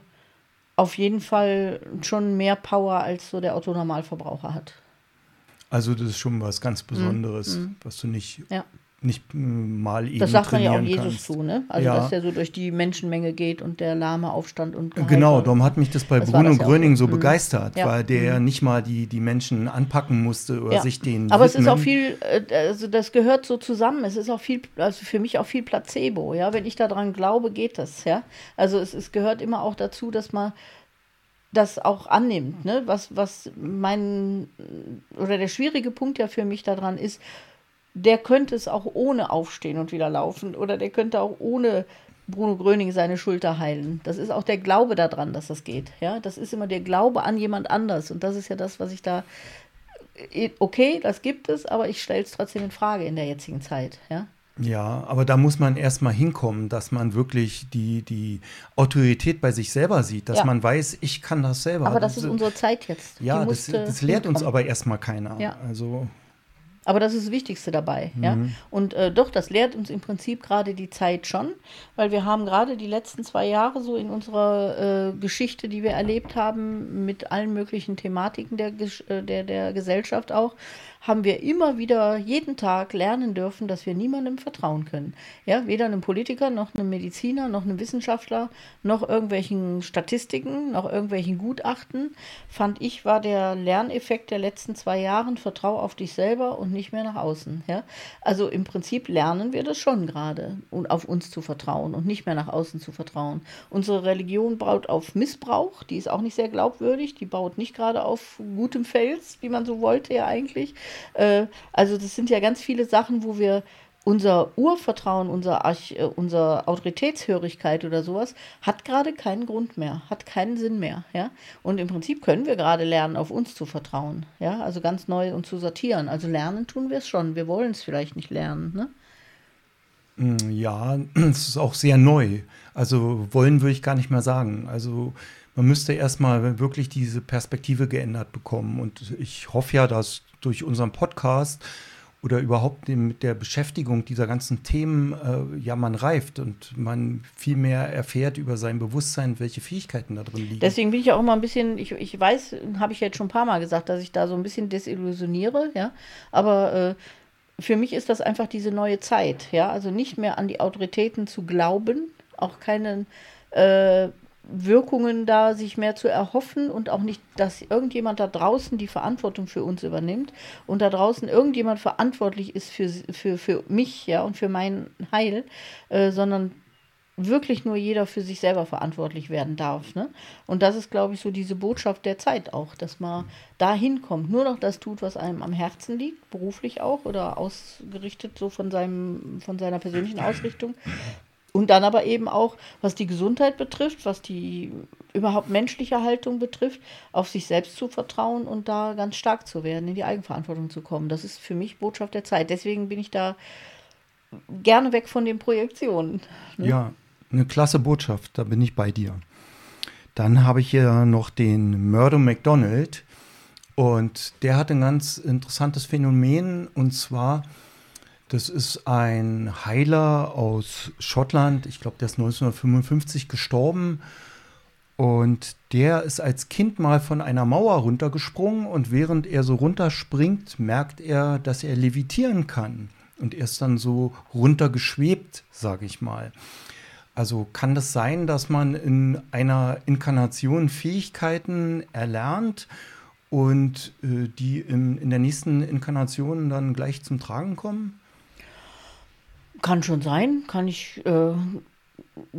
auf jeden Fall schon mehr Power als so der Autonormalverbraucher hat. Also das ist schon was ganz Besonderes, Mhm. was du nicht, Ja. Nicht äh, mal eben Das sagt man ja auch Jesus kannst. zu, ne? Also, Ja. dass er so durch die Menschenmenge geht und der Lahme aufstand und. Genau, darum hat mich das bei Das Bruno das ja. Gröning so Mhm. begeistert, Ja. weil der ja nicht mal die, die Menschen anpacken musste oder Ja. sich denen Aber es ist widmen. auch viel, äh, also das gehört so zusammen. Es ist auch viel, also für mich auch viel Placebo, ja. Wenn ich daran glaube, geht das, ja. Also es, es gehört immer auch dazu, dass man das auch annimmt, ne? Was, was mein oder der schwierige Punkt ja für mich daran ist, der könnte es auch ohne aufstehen und wieder laufen oder der könnte auch ohne Bruno Gröning seine Schulter heilen. Das ist auch der Glaube daran, dass das geht. Ja, das ist immer der Glaube an jemand anders und das ist ja das, was ich da äh, okay, das gibt es, aber ich stelle es trotzdem in Frage in der jetzigen Zeit. Ja, Ja, aber da muss man erstmal hinkommen, dass man wirklich die, die Autorität bei sich selber sieht, dass Ja. man weiß, ich kann das selber. aber das ist unsere Zeit jetzt. Ja, das, das lehrt uns hinkommen. aber erstmal keiner. Ja. Also, Aber das ist das Wichtigste dabei, ja. Und äh, doch, das lehrt uns im Prinzip gerade die Zeit schon, weil wir haben gerade die letzten zwei Jahre so in unserer äh, Geschichte, die wir erlebt haben, mit allen möglichen Thematiken der, äh, der, der Gesellschaft auch, haben wir immer wieder jeden Tag lernen dürfen, dass wir niemandem vertrauen können. Ja, weder einem Politiker, noch einem Mediziner, noch einem Wissenschaftler, noch irgendwelchen Statistiken, noch irgendwelchen Gutachten. Fand ich, war der Lerneffekt der letzten zwei Jahren, vertrau auf dich selber und nicht mehr nach außen. Ja? Also im Prinzip lernen wir das schon gerade, und auf uns zu vertrauen und nicht mehr nach außen zu vertrauen. Unsere Religion baut auf Missbrauch, die ist auch nicht sehr glaubwürdig, die baut nicht gerade auf gutem Fels, wie man so wollte ja eigentlich. Äh, also das sind ja ganz viele Sachen, wo wir unser Urvertrauen, unser, Arch, äh, unser Autoritätshörigkeit oder sowas hat gerade keinen Grund mehr, hat keinen Sinn mehr, ja. Und im Prinzip können wir gerade lernen, auf uns zu vertrauen, ja, also ganz neu und zu sortieren. Also lernen tun wir es schon, wir wollen es vielleicht nicht lernen, ne? mm, ja, es ist auch sehr neu. Also wollen würde ich gar nicht mehr sagen. Also man müsste erstmal wirklich diese Perspektive geändert bekommen. Und ich hoffe ja, dass durch unseren Podcast oder überhaupt mit der Beschäftigung dieser ganzen Themen äh, ja man reift und man viel mehr erfährt über sein Bewusstsein, welche Fähigkeiten da drin liegen. Deswegen bin ich auch immer ein bisschen, ich, ich weiß, habe ich jetzt schon ein paar Mal gesagt, dass ich da so ein bisschen desillusioniere, ja. Aber äh, für mich ist das einfach diese neue Zeit, ja. Also nicht mehr an die Autoritäten zu glauben, auch keine äh, Wirkungen da sich mehr zu erhoffen und auch nicht, dass irgendjemand da draußen die Verantwortung für uns übernimmt und da draußen irgendjemand verantwortlich ist für, für, für mich, ja, und für mein Heil, äh, sondern wirklich nur jeder für sich selber verantwortlich werden darf. Ne? Und das ist, glaube ich, so diese Botschaft der Zeit auch, dass man da hinkommt, nur noch das tut, was einem am Herzen liegt, beruflich auch oder ausgerichtet so von, seinem, von seiner persönlichen Ausrichtung. Und dann aber eben auch, was die Gesundheit betrifft, was die überhaupt menschliche Haltung betrifft, auf sich selbst zu vertrauen und da ganz stark zu werden, in die Eigenverantwortung zu kommen. Das ist für mich Botschaft der Zeit. Deswegen bin ich da gerne weg von den Projektionen. Ja, eine klasse Botschaft, da bin ich bei dir. Dann habe ich hier noch den Murdo McDonald und der hat ein ganz interessantes Phänomen und zwar, das ist ein Heiler aus Schottland, ich glaube, der ist 1955 gestorben und der ist als Kind mal von einer Mauer runtergesprungen und während er so runterspringt, merkt er, dass er levitieren kann. Und er ist dann so runtergeschwebt, sage ich mal. Also kann das sein, dass man in einer Inkarnation Fähigkeiten erlernt und äh, die in, in der nächsten Inkarnation dann gleich zum Tragen kommen? Kann schon sein, kann ich, äh,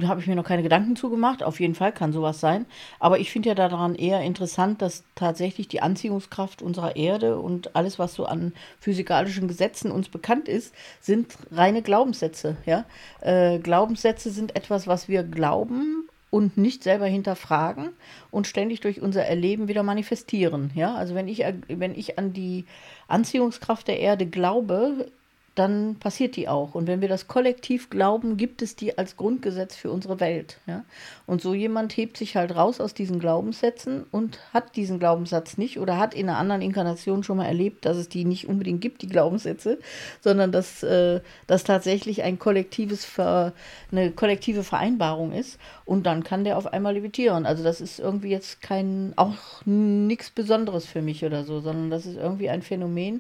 habe ich mir noch keine Gedanken zugemacht. Auf jeden Fall kann sowas sein. Aber ich finde ja daran eher interessant, dass tatsächlich die Anziehungskraft unserer Erde und alles, was so an physikalischen Gesetzen uns bekannt ist, sind reine Glaubenssätze. Ja? Äh, Glaubenssätze sind etwas, was wir glauben und nicht selber hinterfragen und ständig durch unser Erleben wieder manifestieren. Ja? Also wenn ich, wenn ich an die Anziehungskraft der Erde glaube, dann passiert die auch. Und wenn wir das kollektiv glauben, gibt es die als Grundgesetz für unsere Welt. Ja? Und so jemand hebt sich halt raus aus diesen Glaubenssätzen und hat diesen Glaubenssatz nicht oder hat in einer anderen Inkarnation schon mal erlebt, dass es die nicht unbedingt gibt, die Glaubenssätze, sondern dass äh, das tatsächlich ein kollektives Ver, eine kollektive Vereinbarung ist. Und dann kann der auf einmal levitieren. Also das ist irgendwie jetzt kein, auch nichts Besonderes für mich oder so, sondern das ist irgendwie ein Phänomen,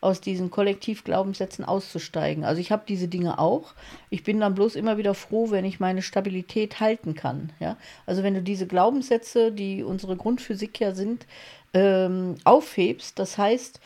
aus diesen Kollektivglaubenssätzen auszusteigen. Also ich habe diese Dinge auch. Ich bin dann bloß immer wieder froh, wenn ich meine Stabilität halten kann. Ja? Also wenn du diese Glaubenssätze, die unsere Grundphysik ja sind, ähm, aufhebst, das heißt,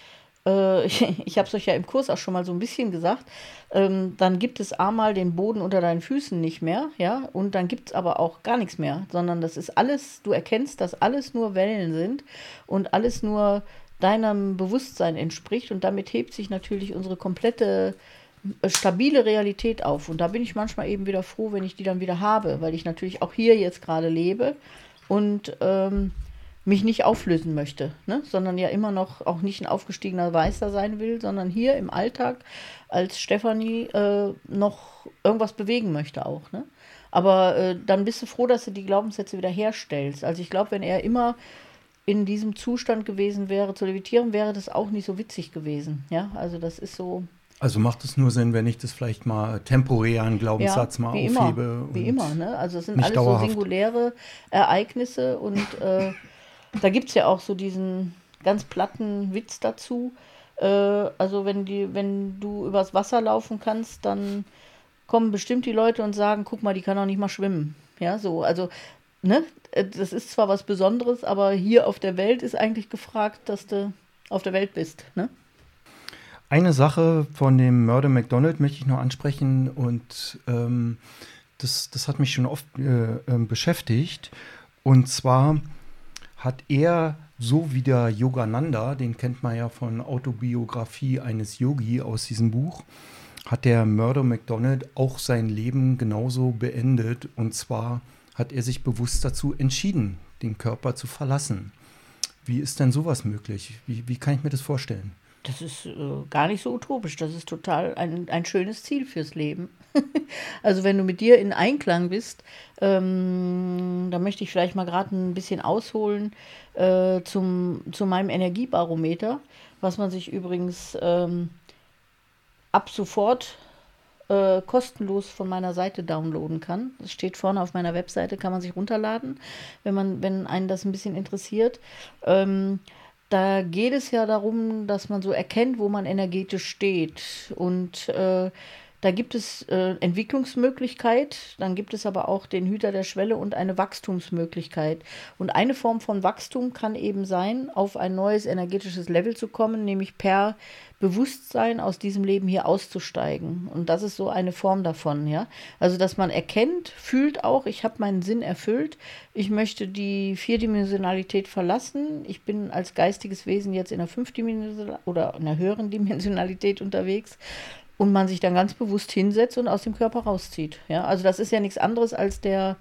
äh, ich, ich habe es euch ja im Kurs auch schon mal so ein bisschen gesagt, ähm, dann gibt es einmal den Boden unter deinen Füßen nicht mehr, ja, und dann gibt es aber auch gar nichts mehr, sondern das ist alles, du erkennst, dass alles nur Wellen sind und alles nur deinem Bewusstsein entspricht und damit hebt sich natürlich unsere komplette äh, stabile Realität auf. Und da bin ich manchmal eben wieder froh, wenn ich die dann wieder habe, weil ich natürlich auch hier jetzt gerade lebe und ähm, mich nicht auflösen möchte, ne? sondern ja immer noch auch nicht ein aufgestiegener Weißer sein will, sondern hier im Alltag als Stefanie äh, noch irgendwas bewegen möchte auch. Ne? Aber äh, dann bist du froh, dass du die Glaubenssätze wieder herstellst. Also ich glaube, wenn er immer in diesem Zustand gewesen wäre, zu levitieren, wäre das auch nicht so witzig gewesen. Ja, also das ist so. Also macht es nur Sinn, wenn ich das vielleicht mal temporär einen Glaubenssatz ja, mal wie aufhebe? Immer, wie immer, ne? Also es sind alles dauerhaft. so singuläre Ereignisse und äh, da gibt es ja auch so diesen ganz platten Witz dazu. Äh, also wenn die, wenn du übers Wasser laufen kannst, dann kommen bestimmt die Leute und sagen, guck mal, die kann auch nicht mal schwimmen. Ja, so. Also ne, äh, das ist zwar was Besonderes, aber hier auf der Welt ist eigentlich gefragt, dass du auf der Welt bist. Ne? Eine Sache von dem Murder McDonald möchte ich noch ansprechen und ähm, das, das hat mich schon oft äh, äh, beschäftigt. Und zwar hat er, so wie der Yogananda, den kennt man ja von Autobiografie eines Yogi aus diesem Buch, hat der Murder McDonald auch sein Leben genauso beendet. Und zwar hat er sich bewusst dazu entschieden, den Körper zu verlassen. Wie ist denn sowas möglich? Wie, wie kann ich mir das vorstellen? Das ist äh, gar nicht so utopisch. Das ist total ein, ein schönes Ziel fürs Leben. also wenn du mit dir in Einklang bist, ähm, da möchte ich vielleicht mal gerade ein bisschen ausholen äh, zum, zu meinem Energiebarometer, was man sich übrigens ähm, ab sofort äh, kostenlos von meiner Seite downloaden kann. Das steht vorne auf meiner Webseite, kann man sich runterladen, wenn man, wenn einen das ein bisschen interessiert. Ähm, da geht es ja darum, dass man so erkennt, wo man energetisch steht. Und äh, da gibt es äh, Entwicklungsmöglichkeit, dann gibt es aber auch den Hüter der Schwelle und eine Wachstumsmöglichkeit. Und eine Form von Wachstum kann eben sein, auf ein neues energetisches Level zu kommen, nämlich per Bewusstsein aus diesem Leben hier auszusteigen. Und das ist so eine Form davon, ja. Also, dass man erkennt, fühlt auch, ich habe meinen Sinn erfüllt, ich möchte die Vierdimensionalität verlassen, ich bin als geistiges Wesen jetzt in der Fünfdimensionalität oder in einer höheren Dimensionalität unterwegs und man sich dann ganz bewusst hinsetzt und aus dem Körper rauszieht. Ja, also das ist ja nichts anderes als der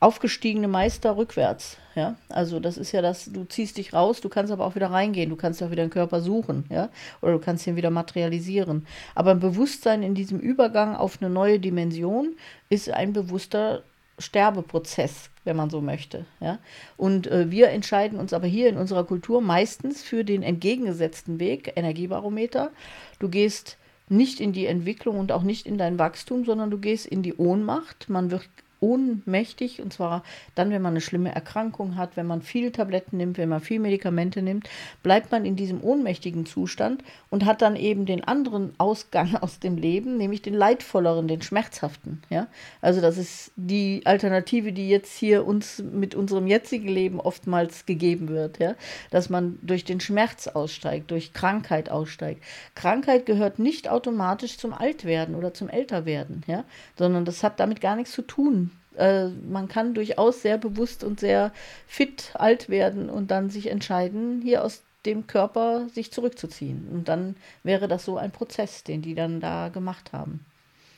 aufgestiegene Meister rückwärts. Ja, also das ist ja das, du ziehst dich raus, du kannst aber auch wieder reingehen, du kannst auch wieder den Körper suchen, ja, oder du kannst ihn wieder materialisieren. Aber ein Bewusstsein in diesem Übergang auf eine neue Dimension ist ein bewusster Sterbeprozess, wenn man so möchte. Ja? Und äh, wir entscheiden uns aber hier in unserer Kultur meistens für den entgegengesetzten Weg, Energiebarometer. Du gehst nicht in die Entwicklung und auch nicht in dein Wachstum, sondern du gehst in die Ohnmacht. Man wird ohnmächtig und zwar dann, wenn man eine schlimme Erkrankung hat, wenn man viele Tabletten nimmt, wenn man viel Medikamente nimmt, bleibt man in diesem ohnmächtigen Zustand und hat dann eben den anderen Ausgang aus dem Leben, nämlich den leidvolleren, den schmerzhaften. Ja? Also das ist die Alternative, die jetzt hier uns mit unserem jetzigen Leben oftmals gegeben wird, ja? dass man durch den Schmerz aussteigt, durch Krankheit aussteigt. Krankheit gehört nicht automatisch zum Altwerden oder zum Älterwerden, ja? sondern das hat damit gar nichts zu tun äh, man kann durchaus sehr bewusst und sehr fit alt werden und dann sich entscheiden, hier aus dem Körper sich zurückzuziehen. Und dann wäre das so ein Prozess, den die dann da gemacht haben.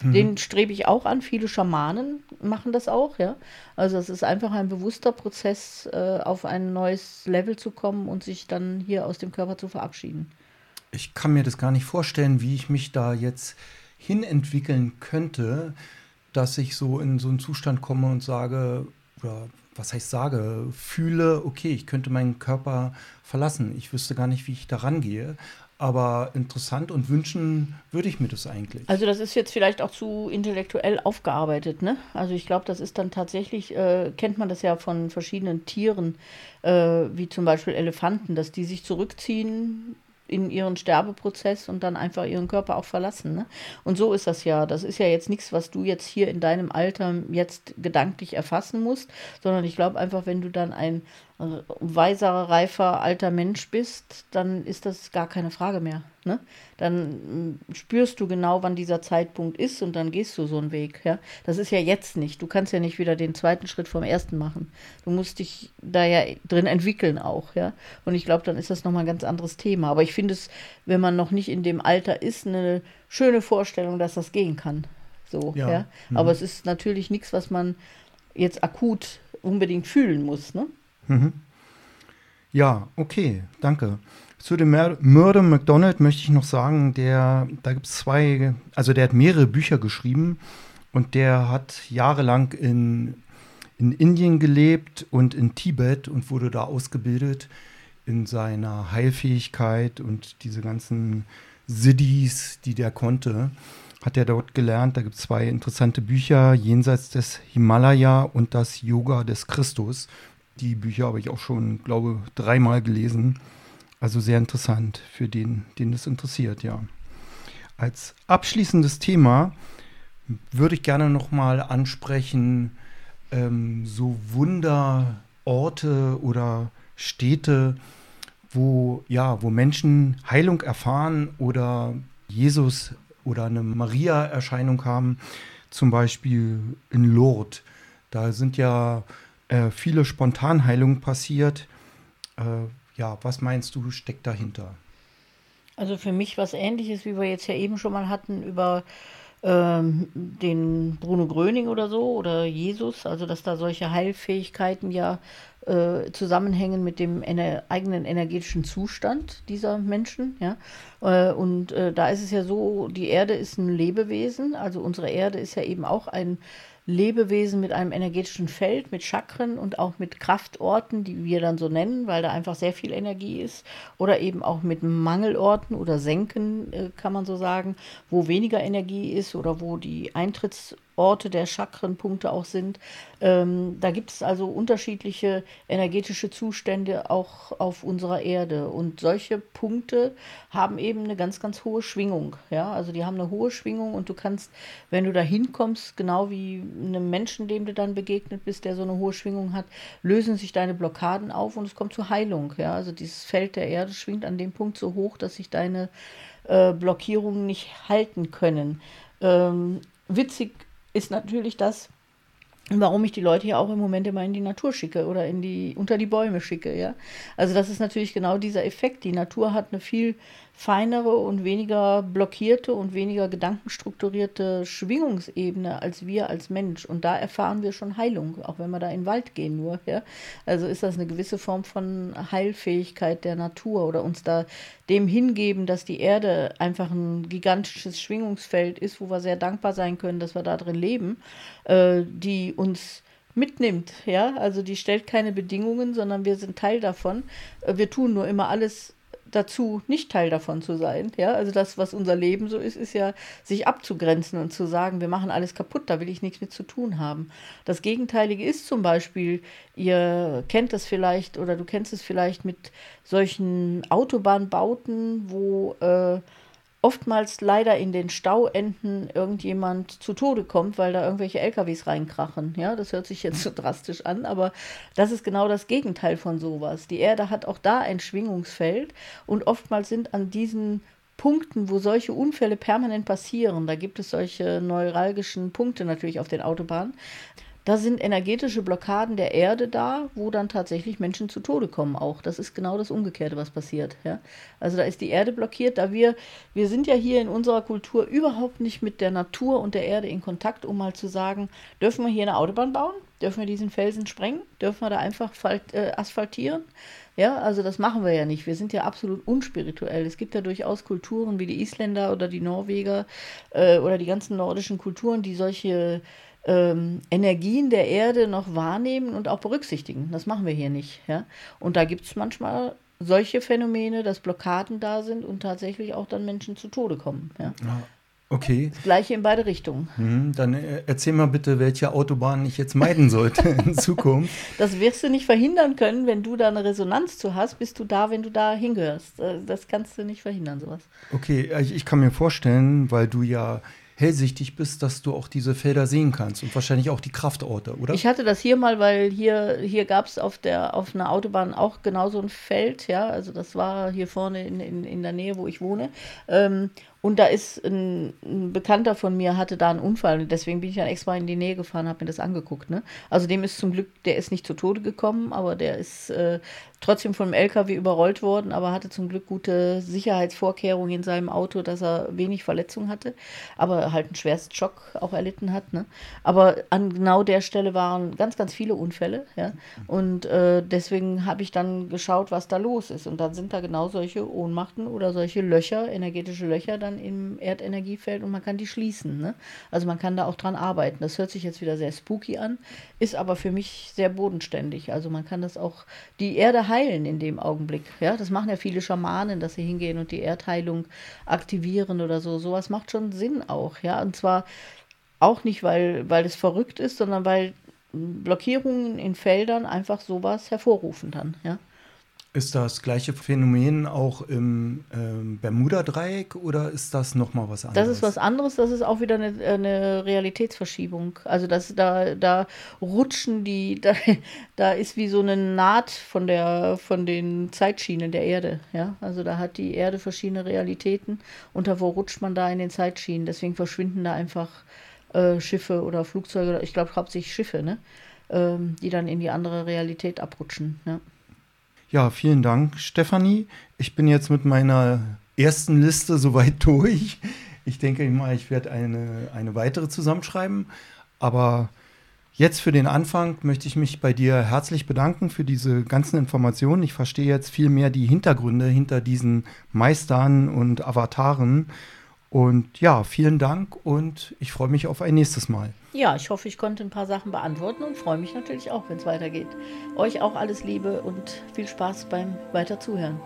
Mhm. Den strebe ich auch an. Viele Schamanen machen das auch, ja. Also es ist einfach ein bewusster Prozess, äh, auf ein neues Level zu kommen und sich dann hier aus dem Körper zu verabschieden. ich kann mir das gar nicht vorstellen, wie ich mich da jetzt hinentwickeln könnte, dass ich so in so einen Zustand komme und sage, oder was heißt sage, fühle, okay, ich könnte meinen Körper verlassen. Ich wüsste gar nicht, wie ich da rangehe. Aber interessant und wünschen würde ich mir das eigentlich. Also das ist jetzt vielleicht auch zu intellektuell aufgearbeitet, ne? Also ich glaube, das ist dann tatsächlich, äh, kennt man das ja von verschiedenen Tieren, äh, wie zum Beispiel Elefanten, dass die sich zurückziehen in ihren Sterbeprozess und dann einfach ihren Körper auch verlassen. Ne? Und so ist das ja. Das ist ja jetzt nichts, was du jetzt hier in deinem Alter jetzt gedanklich erfassen musst, sondern ich glaube einfach, wenn du dann ein weiser, reifer, alter Mensch bist, dann ist das gar keine Frage mehr. Ne? Dann mm, spürst du genau, wann dieser Zeitpunkt ist und dann gehst du so einen Weg. Ja? Das ist ja jetzt nicht. Du kannst ja nicht wieder den zweiten Schritt vom ersten machen. Du musst dich da ja drin entwickeln auch. Ja? Und ich glaube, dann ist das nochmal ein ganz anderes Thema. Aber ich finde es, wenn man noch nicht in dem Alter ist, eine schöne Vorstellung, dass das gehen kann. So, ja. ja? Mhm. Aber es ist natürlich nichts, was man jetzt akut unbedingt fühlen muss. Ne? Mhm. Ja, okay, danke. Zu dem Murder McDonald möchte ich noch sagen, der, da gibt es zwei, also der hat mehrere Bücher geschrieben und der hat jahrelang in, in Indien gelebt und in Tibet und wurde da ausgebildet in seiner Heilfähigkeit und diese ganzen Siddhis, die der konnte, hat er dort gelernt. Da gibt es zwei interessante Bücher, Jenseits des Himalaya und das Yoga des Christus. Die Bücher habe ich auch schon, glaube ich, dreimal gelesen. Also sehr interessant für den, den das interessiert, ja. Als abschließendes Thema würde ich gerne noch mal ansprechen, ähm, so Wunderorte oder Städte, wo, ja, wo Menschen Heilung erfahren oder Jesus oder eine Maria-Erscheinung haben, zum Beispiel in Lourdes. Da sind ja äh, viele Spontanheilungen passiert. Äh, ja, was meinst du, steckt dahinter? Also für mich was ähnliches, wie wir jetzt ja eben schon mal hatten über ähm, den Bruno Gröning oder so oder Jesus, also dass da solche Heilfähigkeiten ja äh, zusammenhängen mit dem ener eigenen energetischen Zustand dieser Menschen. Ja? Äh, und äh, da ist es ja so, die Erde ist ein Lebewesen, also unsere Erde ist ja eben auch ein Lebewesen mit einem energetischen Feld, mit Chakren und auch mit Kraftorten, die wir dann so nennen, weil da einfach sehr viel Energie ist. Oder eben auch mit Mangelorten oder Senken, äh, kann man so sagen, wo weniger Energie ist oder wo die Eintritts- Orte der Chakrenpunkte auch sind. Ähm, da gibt es also unterschiedliche energetische Zustände auch auf unserer Erde. Und solche Punkte haben eben eine ganz, ganz hohe Schwingung. Ja? Also die haben eine hohe Schwingung und du kannst, wenn du da hinkommst, genau wie einem Menschen, dem du dann begegnet bist, der so eine hohe Schwingung hat, lösen sich deine Blockaden auf und es kommt zur Heilung. Ja? Also dieses Feld der Erde schwingt an dem Punkt so hoch, dass sich deine äh, Blockierungen nicht halten können. Ähm, witzig ist natürlich das, warum ich die Leute hier auch im Moment immer in die Natur schicke oder in die, unter die Bäume schicke, ja. Also das ist natürlich genau dieser Effekt. Die Natur hat eine viel feinere und weniger blockierte und weniger gedankenstrukturierte Schwingungsebene als wir als Mensch. Und da erfahren wir schon Heilung, auch wenn wir da in den Wald gehen nur. Ja? Also ist das eine gewisse Form von Heilfähigkeit der Natur oder uns da dem hingeben, dass die Erde einfach ein gigantisches Schwingungsfeld ist, wo wir sehr dankbar sein können, dass wir da drin leben, äh, die uns mitnimmt, ja, also die stellt keine Bedingungen, sondern wir sind Teil davon. Äh, wir tun nur immer alles dazu, nicht Teil davon zu sein. Ja, also das, was unser Leben so ist, ist ja, sich abzugrenzen und zu sagen, wir machen alles kaputt, da will ich nichts mit zu tun haben. Das Gegenteilige ist zum Beispiel, ihr kennt es vielleicht oder du kennst es vielleicht mit solchen Autobahnbauten, wo äh, oftmals leider in den Stauenden irgendjemand zu Tode kommt, weil da irgendwelche LKWs reinkrachen. Ja, das hört sich jetzt so drastisch an, aber das ist genau das Gegenteil von sowas. Die Erde hat auch da ein Schwingungsfeld und oftmals sind an diesen Punkten, wo solche Unfälle permanent passieren, da gibt es solche neuralgischen Punkte natürlich auf den Autobahnen, da sind energetische Blockaden der Erde da, wo dann tatsächlich Menschen zu Tode kommen auch. Das ist genau das Umgekehrte, was passiert. Ja? Also da ist die Erde blockiert, da wir, wir sind ja hier in unserer Kultur überhaupt nicht mit der Natur und der Erde in Kontakt, um mal zu sagen, dürfen wir hier eine Autobahn bauen? Dürfen wir diesen Felsen sprengen? Dürfen wir da einfach äh, asphaltieren? Ja, also das machen wir ja nicht. Wir sind ja absolut unspirituell. Es gibt ja durchaus Kulturen wie die Isländer oder die Norweger äh, oder die ganzen nordischen Kulturen, die solche ähm, Energien der Erde noch wahrnehmen und auch berücksichtigen. Das machen wir hier nicht. Ja? Und da gibt es manchmal solche Phänomene, dass Blockaden da sind und tatsächlich auch dann Menschen zu Tode kommen. Ja? ja okay. Das gleiche in beide Richtungen. Mhm, dann äh, erzähl mal bitte, welche Autobahn ich jetzt meiden sollte in Zukunft. Das wirst du nicht verhindern können, wenn du da eine Resonanz zu hast, bist du da, wenn du da hingehörst. Äh, das kannst du nicht verhindern, sowas. Okay, ich, ich kann mir vorstellen, weil du ja hellsichtig bist, dass du auch diese Felder sehen kannst und wahrscheinlich auch die Kraftorte, oder? Ich hatte das hier mal, weil hier, hier gab es auf, auf einer Autobahn auch genau so ein Feld, ja, also das war hier vorne in, in, in der Nähe, wo ich wohne. Ähm, und da ist ein, ein, Bekannter von mir, hatte da einen Unfall. Und deswegen bin ich dann extra in die Nähe gefahren, habe mir das angeguckt. Ne? Also dem ist zum Glück, der ist nicht zu Tode gekommen, aber der ist äh, trotzdem vom LKW überrollt worden, aber hatte zum Glück gute Sicherheitsvorkehrungen in seinem Auto, dass er wenig Verletzungen hatte, aber halt einen schwersten Schock auch erlitten hat. Ne? Aber an genau der Stelle waren ganz, ganz viele Unfälle. Ja? Und äh, deswegen habe ich dann geschaut, was da los ist. Und dann sind da genau solche Ohnmachten oder solche Löcher, energetische Löcher dann im Erdenergiefeld und man kann die schließen. Ne? Also man kann da auch dran arbeiten. Das hört sich jetzt wieder sehr spooky an, ist aber für mich sehr bodenständig. Also man kann das auch, die Erde heilen in dem Augenblick. Ja, das machen ja viele Schamanen, dass sie hingehen und die Erdheilung aktivieren oder so. Sowas macht schon Sinn auch. Ja, und zwar auch nicht, weil, weil es verrückt ist, sondern weil Blockierungen in Feldern einfach sowas hervorrufen dann. Ja. Ist das gleiche Phänomen auch im ähm, Bermuda-Dreieck oder ist das nochmal was anderes? Das ist was anderes, das ist auch wieder eine, eine Realitätsverschiebung. Also das, da, da rutschen die, da, da ist wie so eine Naht von, der, von den Zeitschienen der Erde. Ja? Also da hat die Erde verschiedene Realitäten und da wo rutscht man da in den Zeitschienen. Deswegen verschwinden da einfach äh, Schiffe oder Flugzeuge, ich glaube hauptsächlich Schiffe, ne? Ähm, die dann in die andere Realität abrutschen. Ja. Ja, vielen Dank, Stefanie. Ich bin jetzt mit meiner ersten Liste soweit durch. Ich denke mal, ich werde eine, eine weitere zusammenschreiben. Aber jetzt für den Anfang möchte ich mich bei dir herzlich bedanken für diese ganzen Informationen. Ich verstehe jetzt viel mehr die Hintergründe hinter diesen Meistern und Avataren. Und ja, vielen Dank und ich freue mich auf ein nächstes Mal. Ja, ich hoffe, ich konnte ein paar Sachen beantworten und freue mich natürlich auch, wenn es weitergeht. Euch auch alles Liebe und viel Spaß beim Weiterzuhören.